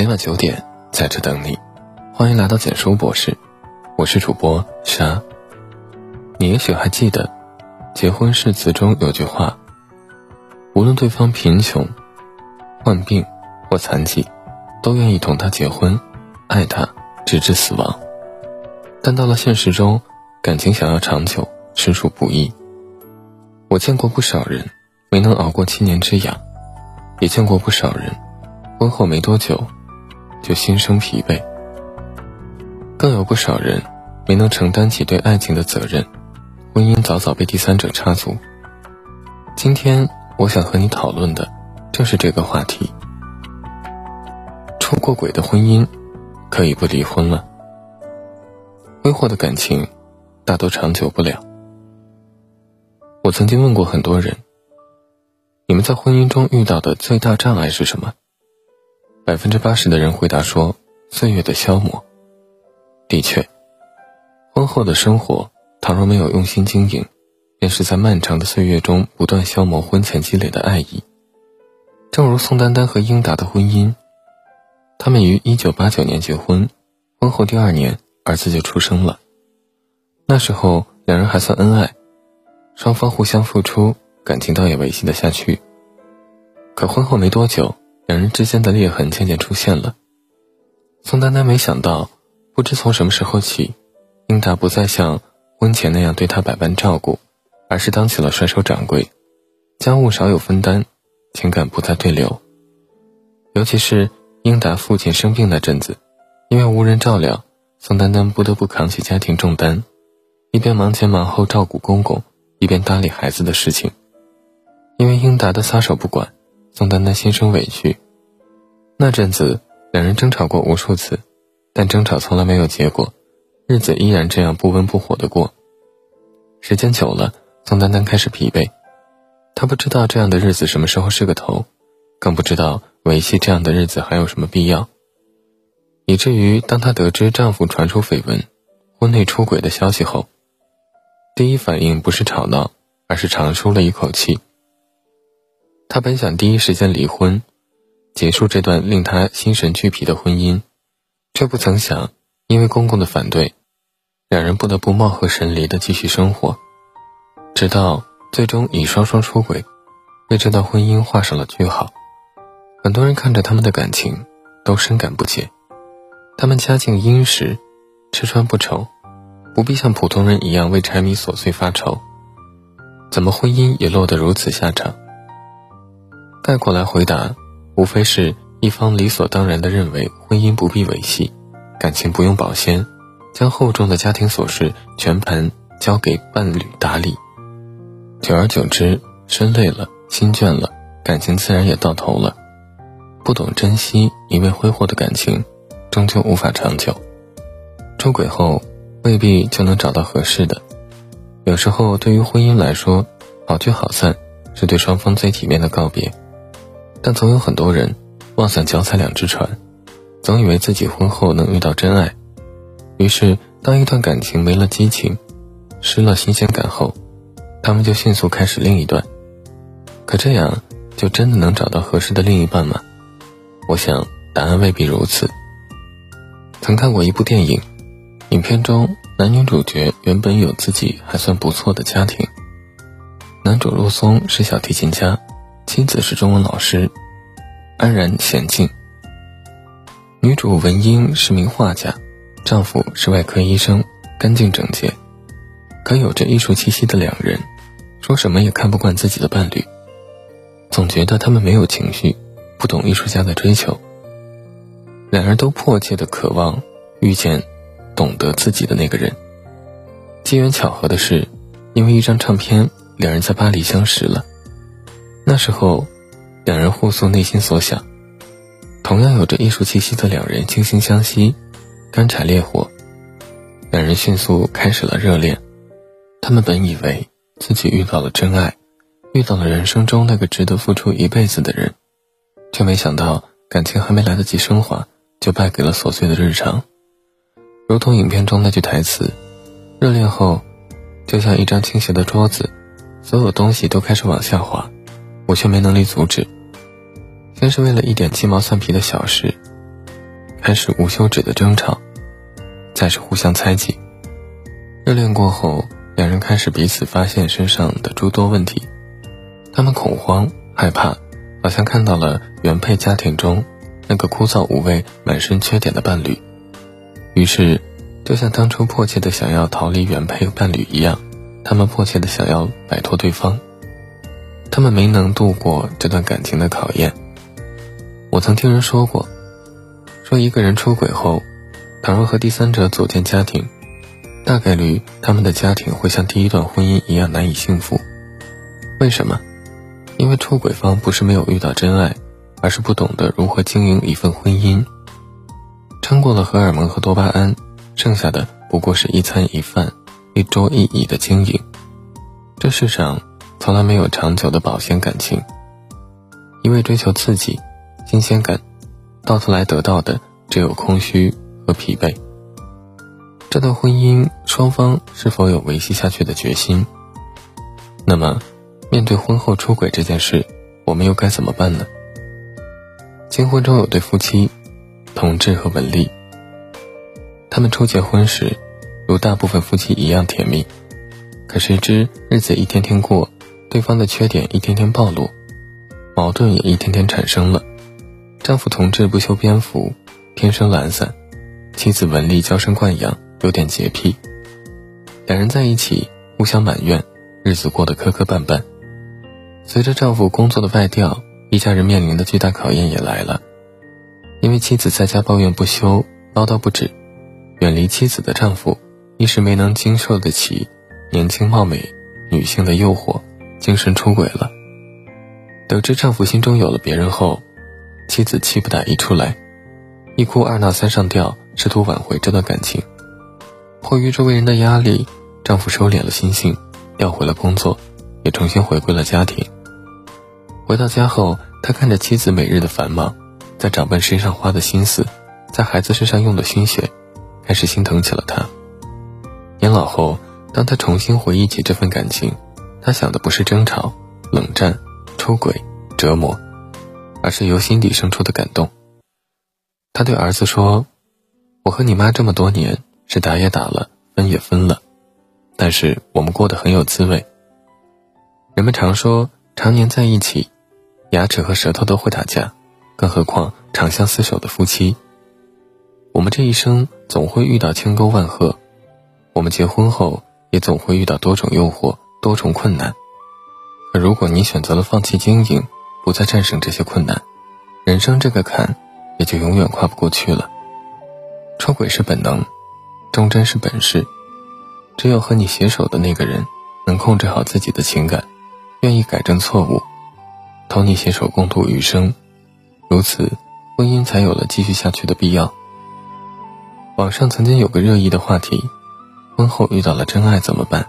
每晚九点在这等你，欢迎来到简书博士，我是主播沙。你也许还记得，结婚誓词中有句话：无论对方贫穷、患病或残疾，都愿意同他结婚，爱他直至死亡。但到了现实中，感情想要长久，实属不易。我见过不少人没能熬过七年之痒，也见过不少人婚后没多久。就心生疲惫，更有不少人没能承担起对爱情的责任，婚姻早早被第三者插足。今天我想和你讨论的正是这个话题：出过轨的婚姻可以不离婚了。挥霍的感情大多长久不了。我曾经问过很多人，你们在婚姻中遇到的最大障碍是什么？百分之八十的人回答说：“岁月的消磨。”的确，婚后的生活倘若没有用心经营，便是在漫长的岁月中不断消磨婚前积累的爱意。正如宋丹丹和英达的婚姻，他们于一九八九年结婚，婚后第二年儿子就出生了。那时候两人还算恩爱，双方互相付出，感情倒也维系得下去。可婚后没多久，两人之间的裂痕渐渐出现了。宋丹丹没想到，不知从什么时候起，英达不再像婚前那样对她百般照顾，而是当起了甩手掌柜，家务少有分担，情感不再对流。尤其是英达父亲生病那阵子，因为无人照料，宋丹丹不得不扛起家庭重担，一边忙前忙后照顾公公，一边搭理孩子的事情。因为英达的撒手不管。宋丹丹心生委屈。那阵子，两人争吵过无数次，但争吵从来没有结果，日子依然这样不温不火的过。时间久了，宋丹丹开始疲惫，她不知道这样的日子什么时候是个头，更不知道维系这样的日子还有什么必要。以至于当她得知丈夫传出绯闻、婚内出轨的消息后，第一反应不是吵闹，而是长舒了一口气。她本想第一时间离婚，结束这段令她心神俱疲的婚姻，却不曾想，因为公公的反对，两人不得不貌合神离的继续生活，直到最终以双双出轨，为这段婚姻画上了句号。很多人看着他们的感情，都深感不解。他们家境殷实，吃穿不愁，不必像普通人一样为柴米琐碎发愁，怎么婚姻也落得如此下场？概括来回答，无非是一方理所当然的认为婚姻不必维系，感情不用保鲜，将厚重的家庭琐事全盘交给伴侣打理。久而久之，身累了，心倦了，感情自然也到头了。不懂珍惜，一味挥霍的感情，终究无法长久。出轨后未必就能找到合适的。有时候，对于婚姻来说，好聚好散是对双方最体面的告别。但总有很多人妄想脚踩两只船，总以为自己婚后能遇到真爱，于是当一段感情没了激情，失了新鲜感后，他们就迅速开始另一段。可这样就真的能找到合适的另一半吗？我想答案未必如此。曾看过一部电影，影片中男女主角原本有自己还算不错的家庭，男主陆松是小提琴家。妻子是中文老师，安然娴静。女主文英是名画家，丈夫是外科医生，干净整洁。可有着艺术气息的两人，说什么也看不惯自己的伴侣，总觉得他们没有情绪，不懂艺术家的追求。两人都迫切的渴望遇见懂得自己的那个人。机缘巧合的是，因为一张唱片，两人在巴黎相识了。那时候，两人互诉内心所想，同样有着艺术气息的两人惺惺相惜，干柴烈火。两人迅速开始了热恋。他们本以为自己遇到了真爱，遇到了人生中那个值得付出一辈子的人，却没想到感情还没来得及升华，就败给了琐碎的日常。如同影片中那句台词：“热恋后，就像一张倾斜的桌子，所有东西都开始往下滑。”我却没能力阻止。先是为了一点鸡毛蒜皮的小事，开始无休止的争吵，再是互相猜忌。热恋过后，两人开始彼此发现身上的诸多问题，他们恐慌害怕，好像看到了原配家庭中那个枯燥无味、满身缺点的伴侣，于是，就像当初迫切的想要逃离原配伴侣一样，他们迫切的想要摆脱对方。他们没能度过这段感情的考验。我曾听人说过，说一个人出轨后，倘若和第三者组建家庭，大概率他们的家庭会像第一段婚姻一样难以幸福。为什么？因为出轨方不是没有遇到真爱，而是不懂得如何经营一份婚姻。撑过了荷尔蒙和多巴胺，剩下的不过是一餐一饭、一桌一椅的经营。这世上。从来没有长久的保鲜感情，因为追求刺激、新鲜感，到头来得到的只有空虚和疲惫。这段婚姻双方是否有维系下去的决心？那么，面对婚后出轨这件事，我们又该怎么办呢？金婚中有对夫妻，同志和文丽，他们初结婚时，如大部分夫妻一样甜蜜，可谁知日子一天天过。对方的缺点一天天暴露，矛盾也一天天产生了。丈夫同志不修边幅，天生懒散；妻子文丽娇生惯养，有点洁癖。两人在一起互相埋怨，日子过得磕磕绊绊。随着丈夫工作的外调，一家人面临的巨大考验也来了。因为妻子在家抱怨不休，唠叨不止，远离妻子的丈夫一时没能经受得起年轻貌美女性的诱惑。精神出轨了。得知丈夫心中有了别人后，妻子气不打一处来，一哭二闹三上吊，试图挽回这段感情。迫于周围人的压力，丈夫收敛了心性，调回了工作，也重新回归了家庭。回到家后，他看着妻子每日的繁忙，在长辈身上花的心思，在孩子身上用的心血，开始心疼起了他。年老后，当他重新回忆起这份感情。他想的不是争吵、冷战、出轨、折磨，而是由心底生出的感动。他对儿子说：“我和你妈这么多年，是打也打了，分也分了，但是我们过得很有滋味。人们常说，常年在一起，牙齿和舌头都会打架，更何况长相厮守的夫妻。我们这一生总会遇到千沟万壑，我们结婚后也总会遇到多种诱惑。”多重困难，可如果你选择了放弃经营，不再战胜这些困难，人生这个坎也就永远跨不过去了。出轨是本能，忠贞是本事，只有和你携手的那个人能控制好自己的情感，愿意改正错误，同你携手共度余生，如此，婚姻才有了继续下去的必要。网上曾经有个热议的话题：婚后遇到了真爱怎么办？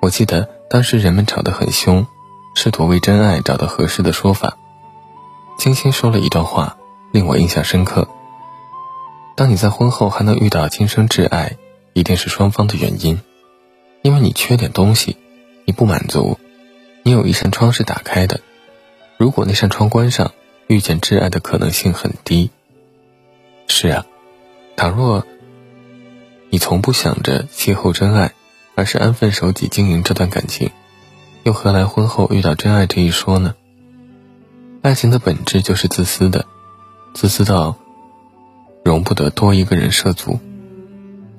我记得当时人们吵得很凶，试图为真爱找到合适的说法。金星说了一段话，令我印象深刻。当你在婚后还能遇到今生挚爱，一定是双方的原因，因为你缺点东西，你不满足，你有一扇窗是打开的，如果那扇窗关上，遇见挚爱的可能性很低。是啊，倘若你从不想着邂逅真爱。而是安分守己经营这段感情，又何来婚后遇到真爱这一说呢？爱情的本质就是自私的，自私到容不得多一个人涉足。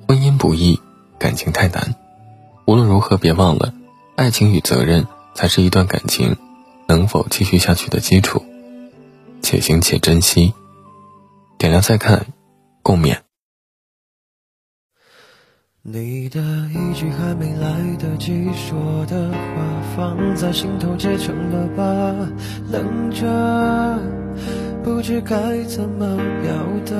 婚姻不易，感情太难。无论如何，别忘了，爱情与责任才是一段感情能否继续下去的基础。且行且珍惜。点亮再看，共勉。你的一句还没来得及说的话，放在心头结成了疤，冷着，不知该怎么表达。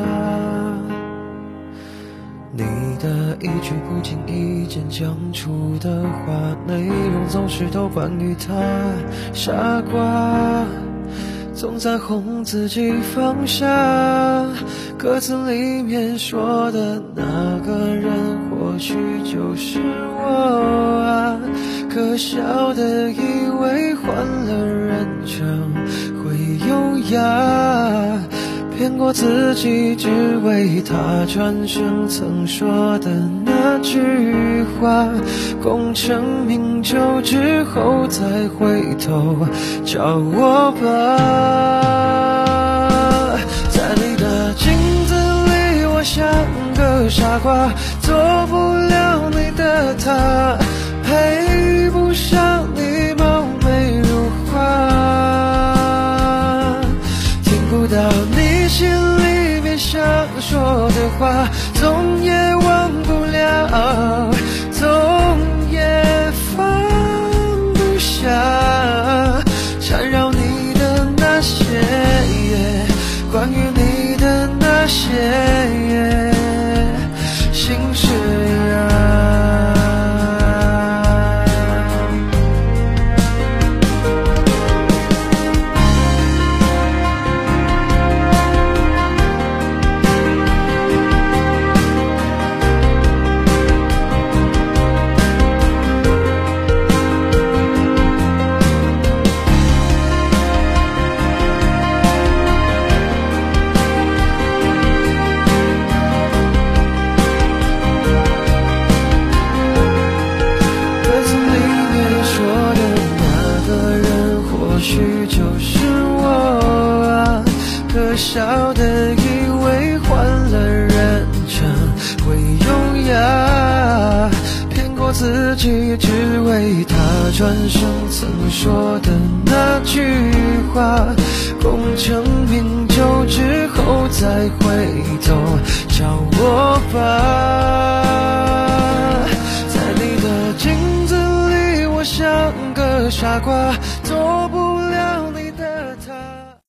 你的一句不经意间讲出的话，内容总是都关于他，傻瓜。总在哄自己放下，歌词里面说的那个人，或许就是我啊。可笑的以为换了人称会优雅，骗过自己，只为他转身曾说的那句话。功成名就之后再回头找我吧。在你的镜子里，我像个傻瓜，做不了你的他，配不上你貌美如花，听不到你心里面想说的话，总了，自己，只为他转身曾说的那句话。功成名就之后再回头找我吧。在你的镜子里，我像个傻瓜做不，